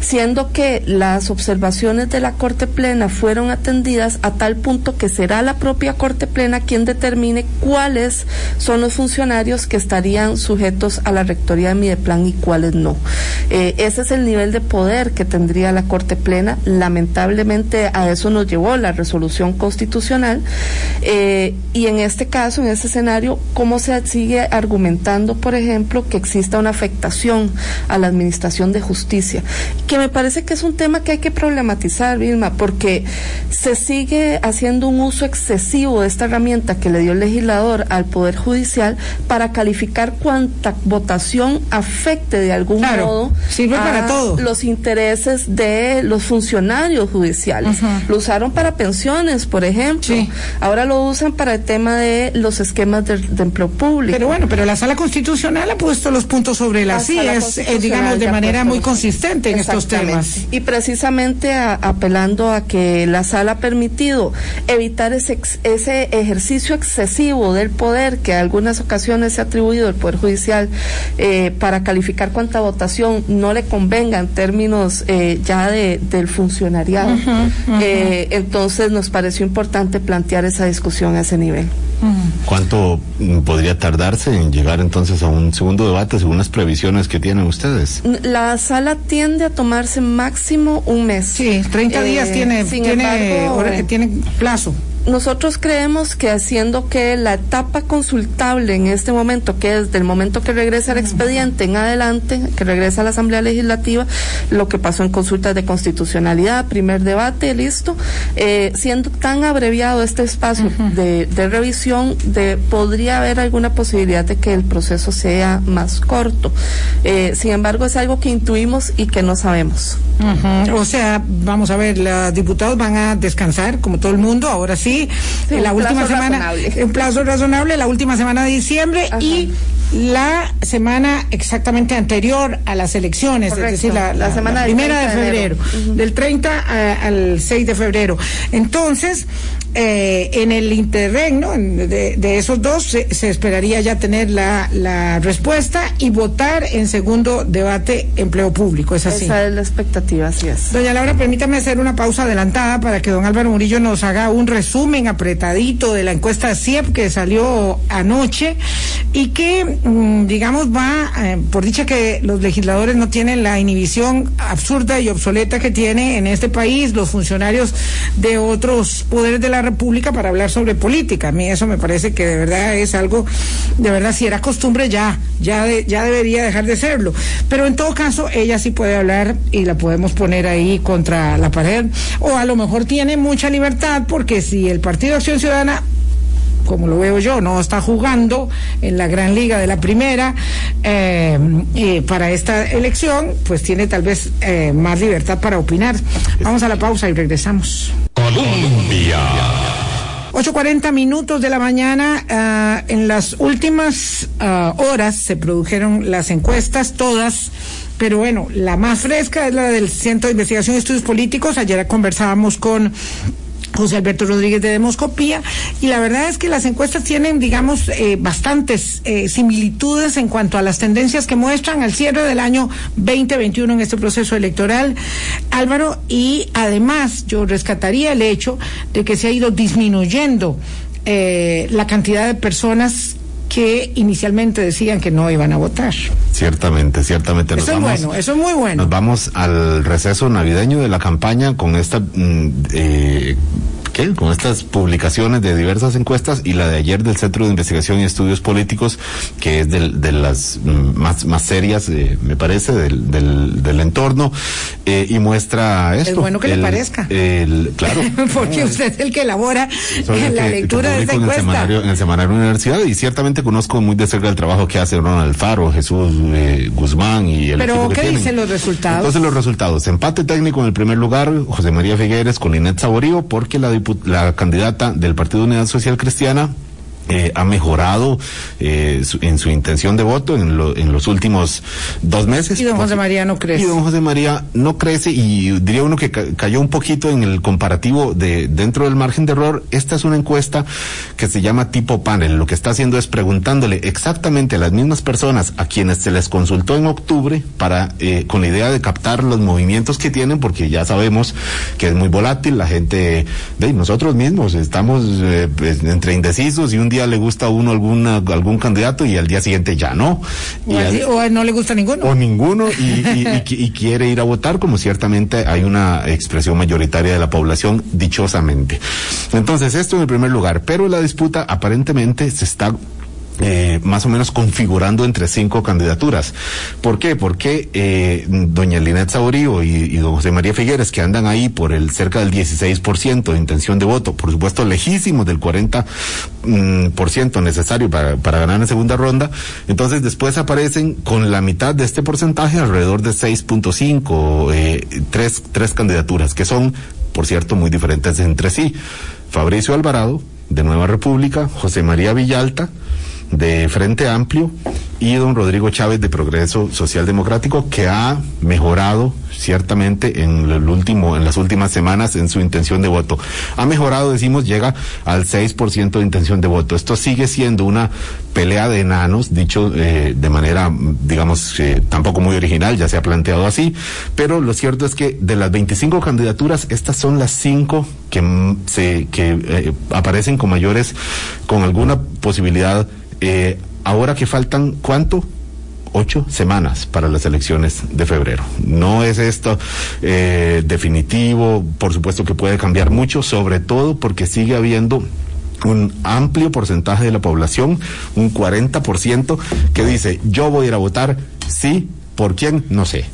siendo que las observaciones de la Corte Plena fueron atendidas a tal punto que será la propia Corte Plena quien determine cuáles son los funcionarios que estarían sujetos a la rectoría de Mideplan y cuáles no. Eh, ese es el nivel de poder que tendría la Corte Plena. Lamentablemente a eso nos llevó la resolución constitucional eh, y en este caso, en este escenario, ¿cómo se sigue argumentando, por ejemplo, que exista una afectación a la administración de justicia? Que me parece que es un tema que hay que problematizar, Vilma, porque se sigue haciendo un uso excesivo de esta herramienta que le dio el legislador al Poder Judicial para calificar cuánta votación afecte de algún modo sirve para todo. los intereses de los funcionarios judiciales. Lo usaron para pensiones, por ejemplo. Ahora lo usan para el tema de los esquemas de, empleo público. Pero bueno, pero la Sala Constitucional ha puesto los puntos sobre las sillas, eh, digamos, de manera muy consistente en estos temas. Y precisamente apelando a que la Sala ha permitido evitar ese, ese ejercicio excesivo del poder que a algunas ocasiones se ha atribuido al Poder Judicial eh, para calificar cuánta votación no le convenga en términos eh, ya de, del funcionariado. Eh, entonces nos pareció importante plantear esa discusión a ese nivel. ¿Cuánto mm, podría tardarse en llegar entonces a un segundo debate según las previsiones que tienen ustedes? La sala tiende a tomarse máximo un mes. Sí, 30 días tiene, tiene, tiene plazo nosotros creemos que haciendo que la etapa consultable en este momento, que es del momento que regresa el expediente en adelante, que regresa a la Asamblea Legislativa, lo que pasó en consultas de constitucionalidad, primer debate, listo, eh, siendo tan abreviado este espacio de, revisión, de, podría haber alguna posibilidad de que el proceso sea más corto. Eh, sin embargo, es algo que intuimos y que no sabemos. O sea, vamos a ver, los diputados van a descansar, como todo el mundo, ahora sí en la última semana, en plazo razonable, la última semana de diciembre y la semana exactamente anterior a las elecciones, es decir, la, semana primera de febrero, del 30 al 6 de febrero. Entonces, eh, en el interregno de, esos dos se, esperaría ya tener la, la, respuesta y votar en segundo debate empleo público. ¿Es así? Esa es la expectativa, así es. Doña Laura, permítame hacer una pausa adelantada para que don Álvaro Murillo nos haga un resumen apretadito de la encuesta CIEP que salió anoche y que, digamos, va, eh, por dicha que los legisladores no tienen la inhibición absurda y obsoleta que tiene en este país los funcionarios de otros poderes de la República para hablar sobre política. A mí eso me parece que de verdad es algo, de verdad, si era costumbre ya, ya, ya debería dejar de serlo. Pero en todo caso, ella sí puede hablar y la podemos poner ahí contra la pared. O a lo mejor tiene mucha libertad porque si el Partido Acción Ciudadana como lo veo yo, no está jugando en la gran liga de la primera eh, para esta elección, pues tiene tal vez eh, más libertad para opinar. Vamos a la pausa y regresamos. Colombia. 8.40 minutos de la mañana. Ah, en las últimas ah, horas se produjeron las encuestas, todas. Pero bueno, la más fresca es la del Centro de Investigación y Estudios Políticos. Ayer conversábamos con José Alberto Rodríguez de Demoscopía, y la verdad es que las encuestas tienen, digamos, eh, bastantes eh, similitudes en cuanto a las tendencias que muestran al cierre del año 2021 en este proceso electoral, Álvaro, y además yo rescataría el hecho de que se ha ido disminuyendo eh, la cantidad de personas que inicialmente decían que no iban a votar. Ciertamente, ciertamente. eso es bueno, eso es muy bueno. Nos vamos al receso navideño de la campaña con esta mm, eh, con estas publicaciones de diversas encuestas y la de ayer del Centro de Investigación y Estudios Políticos, que es del, de las mm, más, más serias, eh, me parece, del, del, del entorno, eh, y muestra esto. Es bueno que le El- parezca. el- claro. Porque usted es el que elabora el la que- que lectura de esa publico en el encuesta. semanario, en el semanario Universidad y ciertamente conozco muy de cerca el trabajo que hace Ronald Alfaro, Jesús eh, Guzmán y el Pero, ¿qué tienen. dicen los resultados? Entonces los resultados, empate técnico en el primer lugar, José María Figueres con Linet Saborío, porque la, dipu- la candidata del Partido Unidad Social Cristiana eh, ha mejorado eh, su- en su intención de voto en, lo- en los últimos dos meses. Y don José María no crece. Y don José María no crece y diría uno que ca- cayó un poquito en el comparativo de dentro del margen de error. Esta es una encuesta que se llama tipo panel. Lo que está haciendo es preguntándole exactamente a las mismas personas a quienes se les consultó en octubre para eh, con la idea de captar los movimientos que tienen, porque ya sabemos que es muy volátil. La gente de nosotros mismos estamos pues, entre indecisos y un día le gusta a uno alguna, algún candidato y al día siguiente ya no. O, Y al- así- o no le gusta ninguno. o ninguno y, y- y qui- y quiere ir a votar, como ciertamente hay una expresión mayoritaria de la población, dichosamente. Entonces, esto en el primer lugar, pero la disputa aparentemente se está eh, más o menos configurando entre cinco candidaturas. ¿Por qué? Porque eh, doña Linet Saborío y, don José María Figueres, que andan ahí por el cerca del 16% de intención de voto, por supuesto lejísimos del 40% mm, por ciento necesario para, para ganar en segunda ronda, entonces después aparecen con la mitad de este porcentaje, alrededor de 6.5, eh, tres, tres candidaturas, que son, por cierto, muy diferentes entre sí. Fabricio Alvarado, de Nueva República, José María Villalta, de Frente Amplio y don Rodrigo Chávez de Progreso Social Democrático que ha mejorado ciertamente en el último en las últimas semanas en su intención de voto. Ha mejorado, decimos, llega al 6% de intención de voto. Esto sigue siendo una pelea de enanos, dicho eh, de manera, digamos, eh, tampoco muy original, ya se ha planteado así, pero lo cierto es que de las 25 candidaturas, estas son las cinco que, mm, se, que eh, aparecen con mayores, con alguna posibilidad eh, ahora que faltan, ¿cuánto? Ocho semanas para las elecciones de febrero. No es esto eh, definitivo, por supuesto que puede cambiar mucho, sobre todo porque sigue habiendo un amplio porcentaje de la población, un 40%, que dice, yo voy a ir a votar, sí, ¿por quién? No sé.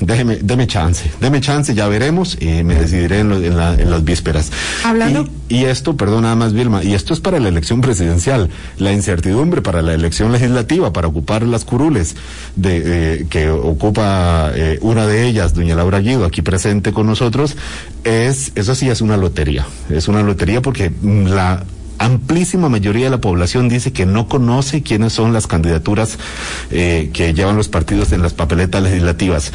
Déjeme, deme chance, deme chance, ya veremos y me decidiré en, lo- en la- en las vísperas. Hablando- Y, y esto, perdón nada más, Vilma, y esto es para la elección presidencial, la incertidumbre para la elección legislativa, para ocupar las curules de, eh, que ocupa eh, una de ellas, doña Laura Guido, aquí presente con nosotros, es, eso sí es una lotería, es una lotería porque mm, la amplísima mayoría de la población dice que no conoce quiénes son las candidaturas eh, que llevan los partidos en las papeletas legislativas.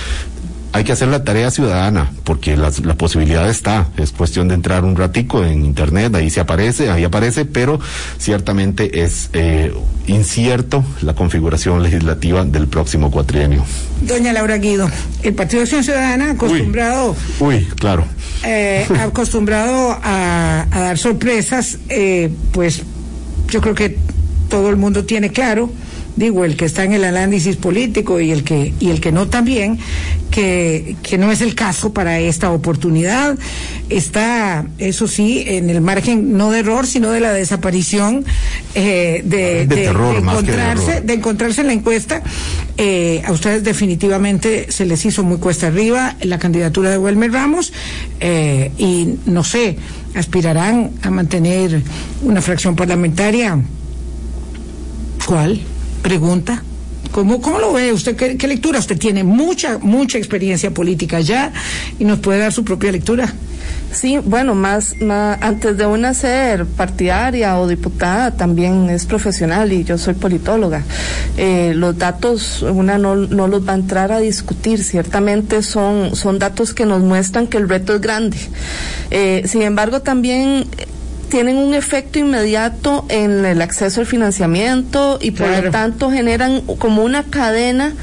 Hay que hacer la tarea ciudadana, porque las- la posibilidad está. Es cuestión de entrar un ratico en internet, ahí se aparece, ahí aparece, pero ciertamente es eh, incierto la configuración legislativa del próximo cuatrienio. Doña Laura Guido, el Partido de Acción Ciudadana acostumbrado, Uy, claro. eh, acostumbrado a, a dar sorpresas, eh, pues yo creo que todo el mundo tiene claro, digo, el que está en el análisis político y el que, y el que no también, que, que no es el caso para esta oportunidad. Está, eso sí, en el margen no de error, sino de la desaparición eh, de, De terror, más que de encontrarse, de encontrarse en la encuesta. Eh, a ustedes definitivamente se les hizo muy cuesta arriba la candidatura de Wilmer Ramos eh, y no sé, aspirarán a mantener una fracción parlamentaria. ¿Cuál? Pregunta. ¿Cómo, ¿Cómo lo ve usted? ¿Qué, qué lectura? Usted tiene mucha, mucha experiencia política ya y nos puede dar su propia lectura. Sí, bueno, más, antes de una ser partidaria o diputada, también es profesional y yo soy politóloga. Eh, los datos, una no, no los va a entrar a discutir, ciertamente son, son datos que nos muestran que el reto es grande. Eh, sin embargo, también tienen un efecto inmediato en el acceso al financiamiento y por Claro. lo tanto generan como una cadena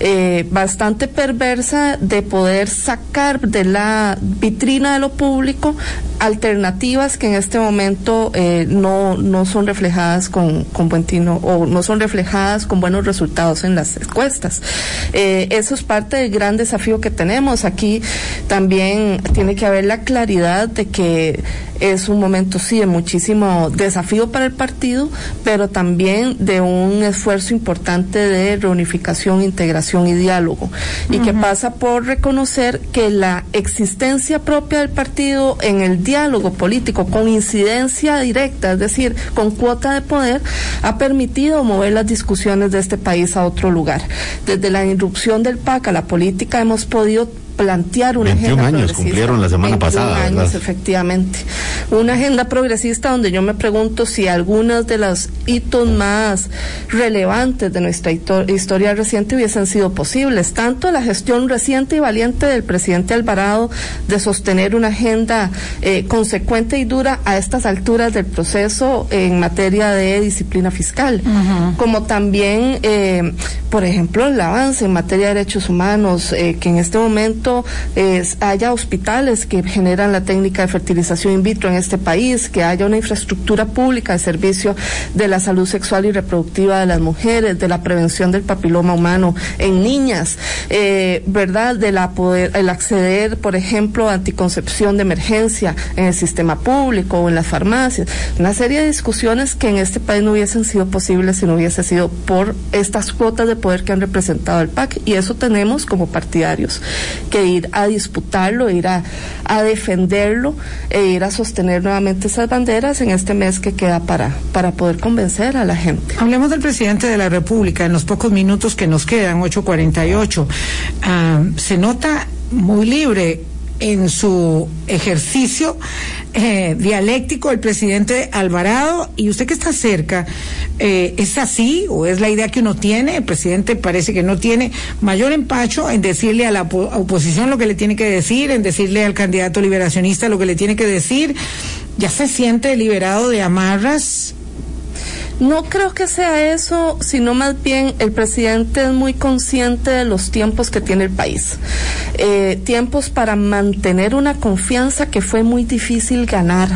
eh, bastante perversa de poder sacar de la vitrina de lo público alternativas que en este momento eh, no, no son reflejadas con, con buen tino o no son reflejadas con buenos resultados en las encuestas. Eh, eso es parte del gran desafío que tenemos. Aquí también tiene que haber la claridad de que es un momento, sí, de muchísimo desafío para el partido, pero también de un esfuerzo importante de reunificación, integración y diálogo, y que pasa por reconocer que la existencia propia del partido en el diálogo político con incidencia directa, es decir, con cuota de poder, ha permitido mover las discusiones de este país a otro lugar. Desde la irrupción del PAC a la política hemos podido plantear una 21 agenda años cumplieron la semana 21 pasada, años, ¿verdad? efectivamente. Una agenda progresista donde yo me pregunto si algunas de los hitos más relevantes de nuestra historia reciente hubiesen sido posibles. Tanto la gestión reciente y valiente del presidente Alvarado de sostener una agenda eh, consecuente y dura a estas alturas del proceso en materia de disciplina fiscal, como también, eh, por ejemplo, el avance en materia de derechos humanos, eh, que en este momento eh, haya hospitales que generan la técnica de fertilización in vitro en este país, que haya una infraestructura pública de servicio de la salud sexual y reproductiva de las mujeres, de la prevención del papiloma humano en niñas, eh, ¿verdad? De la poder, el acceder, por ejemplo, a anticoncepción de emergencia en el sistema público o en las farmacias. Una serie de discusiones que en este país no hubiesen sido posibles si no hubiese sido por estas cuotas de poder que han representado el PAC. Y eso tenemos como partidarios que ir a disputarlo, ir a, a defenderlo e ir a sostener nuevamente esas banderas en este mes que queda para, para poder convencer a la gente. Hablemos del presidente de la República en los pocos minutos que nos quedan, 8.48. Ah, se nota muy libre en su ejercicio eh, dialéctico el presidente Alvarado y usted que está cerca, eh, ¿es así o es la idea que uno tiene? El presidente parece que no tiene mayor empacho en decirle a la opo- oposición lo que le tiene que decir, en decirle al candidato liberacionista lo que le tiene que decir. ¿Ya se siente liberado de amarras? No creo que sea eso, sino más bien el presidente es muy consciente de los tiempos que tiene el país. Eh, tiempos para mantener una confianza que fue muy difícil ganar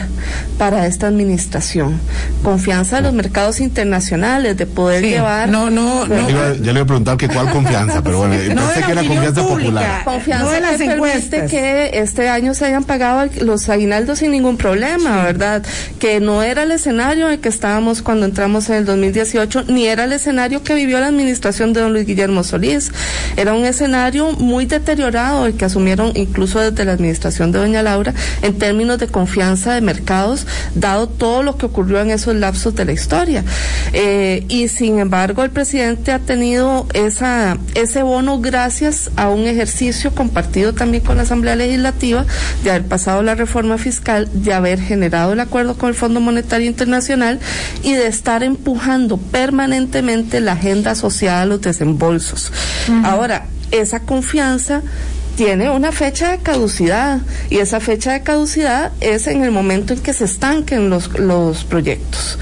para esta administración. Confianza de los mercados internacionales, de poder Sí, llevar... no, no, Ya no. le iba, ya le iba a preguntar que cuál confianza, pero bueno, No de pensé la que era confianza pública. popular. confianza No de las que permite encuestas. que este año se hayan pagado los aguinaldos sin ningún problema, ¿verdad? Que no era el escenario en el que estábamos cuando entramos en el 2018, ni era el escenario que vivió la administración de don Luis Guillermo Solís. Era un escenario muy deteriorado el que asumieron incluso desde la administración de doña Laura en términos de confianza de mercados, dado todo lo que ocurrió en esos lapsos de la historia. Eh, y sin embargo, el presidente ha tenido esa, ese bono gracias a un ejercicio compartido también con la Asamblea Legislativa de haber pasado la reforma fiscal, de haber generado el acuerdo con el Fondo Monetario Internacional y de estar empujando permanentemente la agenda asociada a los desembolsos. Ahora, esa confianza tiene una fecha de caducidad y esa fecha de caducidad es en el momento en que se estanquen los, los proyectos.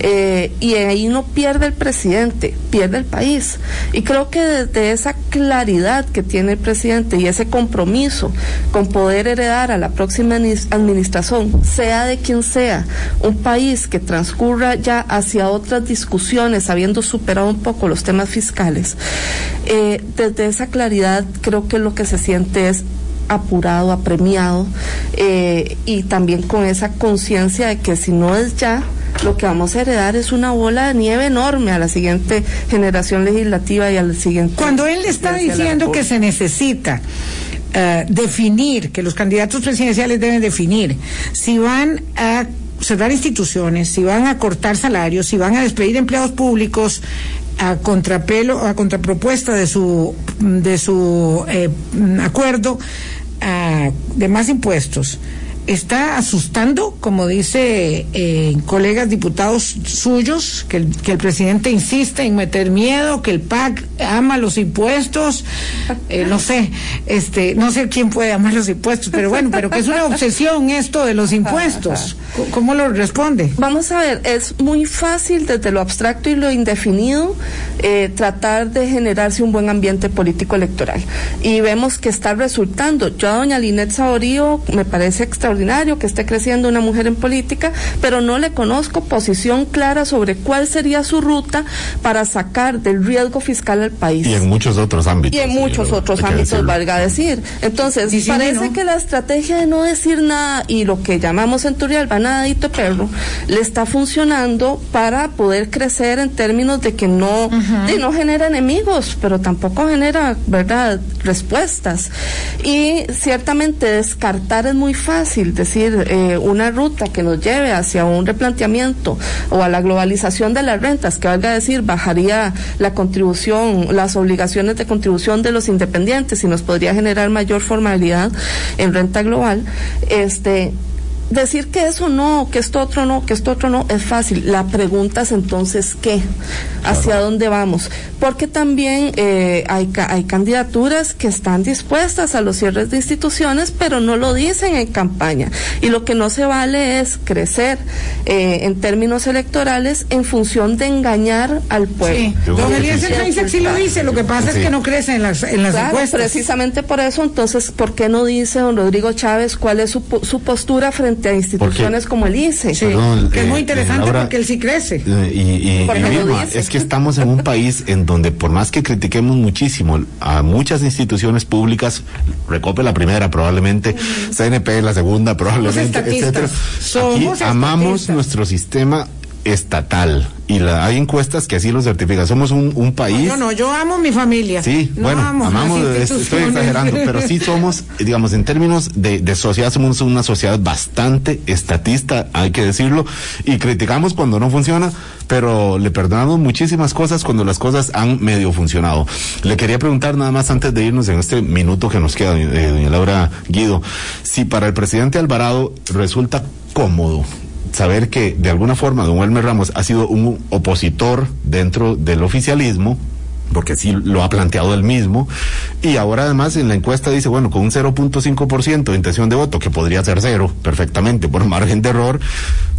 Eh, y ahí no pierde el presidente, pierde el país. Y creo que desde esa claridad que tiene el presidente y ese compromiso con poder heredar a la próxima administración, sea de quien sea, un país que transcurra ya hacia otras discusiones, habiendo superado un poco los temas fiscales, eh, desde esa claridad creo que lo que se es apurado, apremiado eh, y también con esa conciencia de que si no es ya, lo que vamos a heredar es una bola de nieve enorme a la siguiente generación legislativa y al siguiente. Cuando él está diciendo que se necesita eh, definir, que los candidatos presidenciales deben definir si van a cerrar instituciones, si van a cortar salarios, si van a despedir empleados públicos a contrapelo, a contrapropuesta de su de su eh, acuerdo ah, de más impuestos. Está asustando, como dice eh, colegas diputados suyos, que el, que el presidente insiste en meter miedo, que el PAC ama los impuestos, eh, no sé, este, no sé quién puede amar los impuestos, pero bueno, pero que es una obsesión esto de los impuestos. ¿Cómo lo responde? Vamos a ver, es muy fácil desde lo abstracto y lo indefinido eh, tratar de generarse un buen ambiente político electoral. Y vemos que está resultando. Yo a doña Linet Saborío me parece extraordinario extraordinario que esté creciendo una mujer en política, pero no le conozco posición clara sobre cuál sería su ruta para sacar del riesgo fiscal al país. Y en muchos otros ámbitos. Y en muchos otros ámbitos, valga decir. Entonces, parece que la estrategia de no decir nada y lo que llamamos en Turrialba nadadito perro le está funcionando para poder crecer en términos de que no, de no genera enemigos, pero tampoco genera, ¿verdad?, respuestas. Y ciertamente descartar es muy fácil, decir, eh, una ruta que nos lleve hacia un replanteamiento o a la globalización de las rentas, que valga decir, bajaría la contribución, las obligaciones de contribución de los independientes y nos podría generar mayor formalidad en renta global, este decir que eso no, que esto otro no, que esto otro no, es fácil. La pregunta es entonces qué, hacia dónde vamos. Porque también eh, hay, hay candidaturas que están dispuestas a los cierres de instituciones, pero no lo dicen en campaña. Y lo que no se vale es crecer eh, en términos electorales en función de engañar al pueblo. Sí. Don Eliezer sí lo dice, lo que pasa es que no crece en las, en las claro, encuestas. Precisamente por eso, entonces, ¿por qué no dice don Rodrigo Chávez cuál es su, su postura frente a instituciones porque, como el ICE. Sí, Perdón, que es muy interesante Laura, porque él sí crece. Eh, y, y, y misma, es que estamos en un país en donde por más que critiquemos muchísimo a muchas instituciones públicas, Recope la primera probablemente. CNP la segunda probablemente, etcétera. Aquí amamos nuestro sistema estatal y la, hay encuestas que así lo certifican. Somos un, un país. No, no, yo amo mi familia. Sí, no bueno, amo amamos, estoy exagerando, pero sí somos, digamos, en términos de, de sociedad, somos una sociedad bastante estatista, hay que decirlo, y criticamos cuando no funciona, pero le perdonamos muchísimas cosas cuando las cosas han medio funcionado. Le quería preguntar nada más antes de irnos en este minuto que nos queda, eh, doña Laura Guido, si para el presidente Alvarado resulta cómodo saber que de alguna forma don Elmer Ramos ha sido un opositor dentro del oficialismo, porque sí lo ha planteado él mismo, y ahora además en la encuesta dice, bueno, con un 0.5% de intención de voto, que podría ser cero perfectamente por margen de error,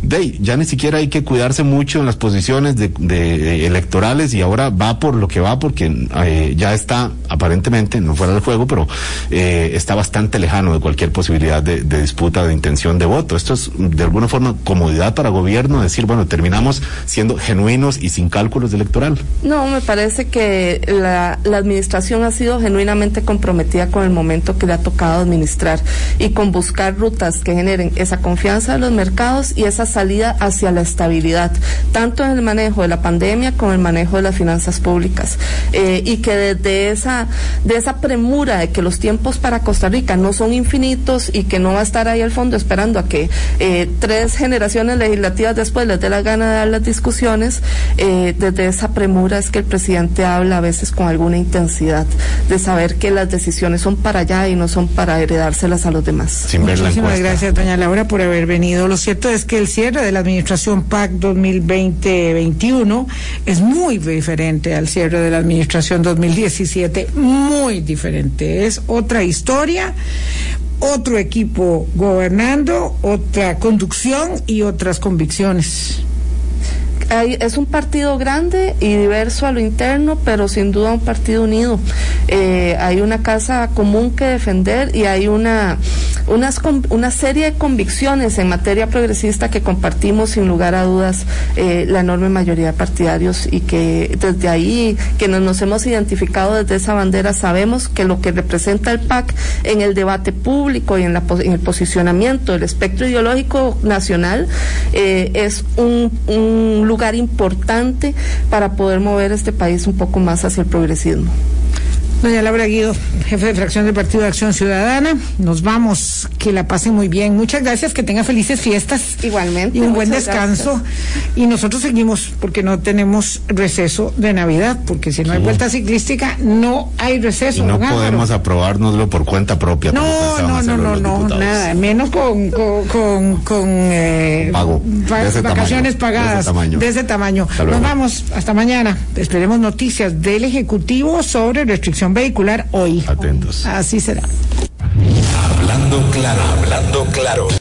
de ya ni siquiera hay que cuidarse mucho en las posiciones de, de, de electorales y ahora va por lo que va porque eh, ya está aparentemente, no fuera del juego, pero eh, está bastante lejano de cualquier posibilidad de, de, disputa de intención de voto. Esto es de alguna forma comodidad para gobierno, decir, bueno, terminamos siendo genuinos y sin cálculos electoral. No, me parece que la, la administración ha sido genuinamente comprometida con el momento que le ha tocado administrar y con buscar rutas que generen esa confianza de los mercados y esa salida hacia la estabilidad, tanto en el manejo de la pandemia como en el manejo de las finanzas públicas. Eh, y que desde esa, de esa premura de que los tiempos para Costa Rica no son infinitos y que no va a estar ahí al fondo esperando a que eh, tres generaciones legislativas después les dé la gana de dar las discusiones, eh, desde esa premura es que el presidente habla a veces con alguna intensidad de saber que las decisiones son para allá y no son para heredárselas a los demás. Sin ver la Muchísimas gracias, doña Laura, por haber venido. Lo cierto es que el cierre de la administración PAC 2020-21 es muy diferente al cierre de la administración 2017, muy diferente. Es otra historia, otro equipo gobernando, otra conducción y otras convicciones. Hay, es un partido grande y diverso a lo interno, pero sin duda un partido unido. Eh, hay una casa común que defender y hay una, unas, una serie de convicciones en materia progresista que compartimos sin lugar a dudas eh, la enorme mayoría de partidarios y que desde ahí, que nos, hemos identificado desde esa bandera, sabemos que lo que representa el PAC en el debate público y en, la, en el posicionamiento del espectro ideológico nacional eh, es un, un lugar lugar importante para poder mover este país un poco más hacia el progresismo. Doña Laura Guido, jefe de fracción del Partido de Acción Ciudadana, nos vamos, que la pasen muy bien. Muchas gracias, que tenga felices fiestas. Igualmente. Y un buen descanso. Gracias. Y nosotros seguimos porque no tenemos receso de Navidad, porque si no hay vuelta ciclística, no hay receso. Y no podemos aprobárnoslo por cuenta propia. No, no, no, no, no, nada, menos con, con, con, con eh, Pago. Va, de vacaciones tamaño, pagadas. De ese tamaño. De ese tamaño. Nos vamos, hasta mañana. Esperemos noticias del Ejecutivo sobre restricción vehicular hoy. Atentos. Así será. Hablando claro, hablando claro.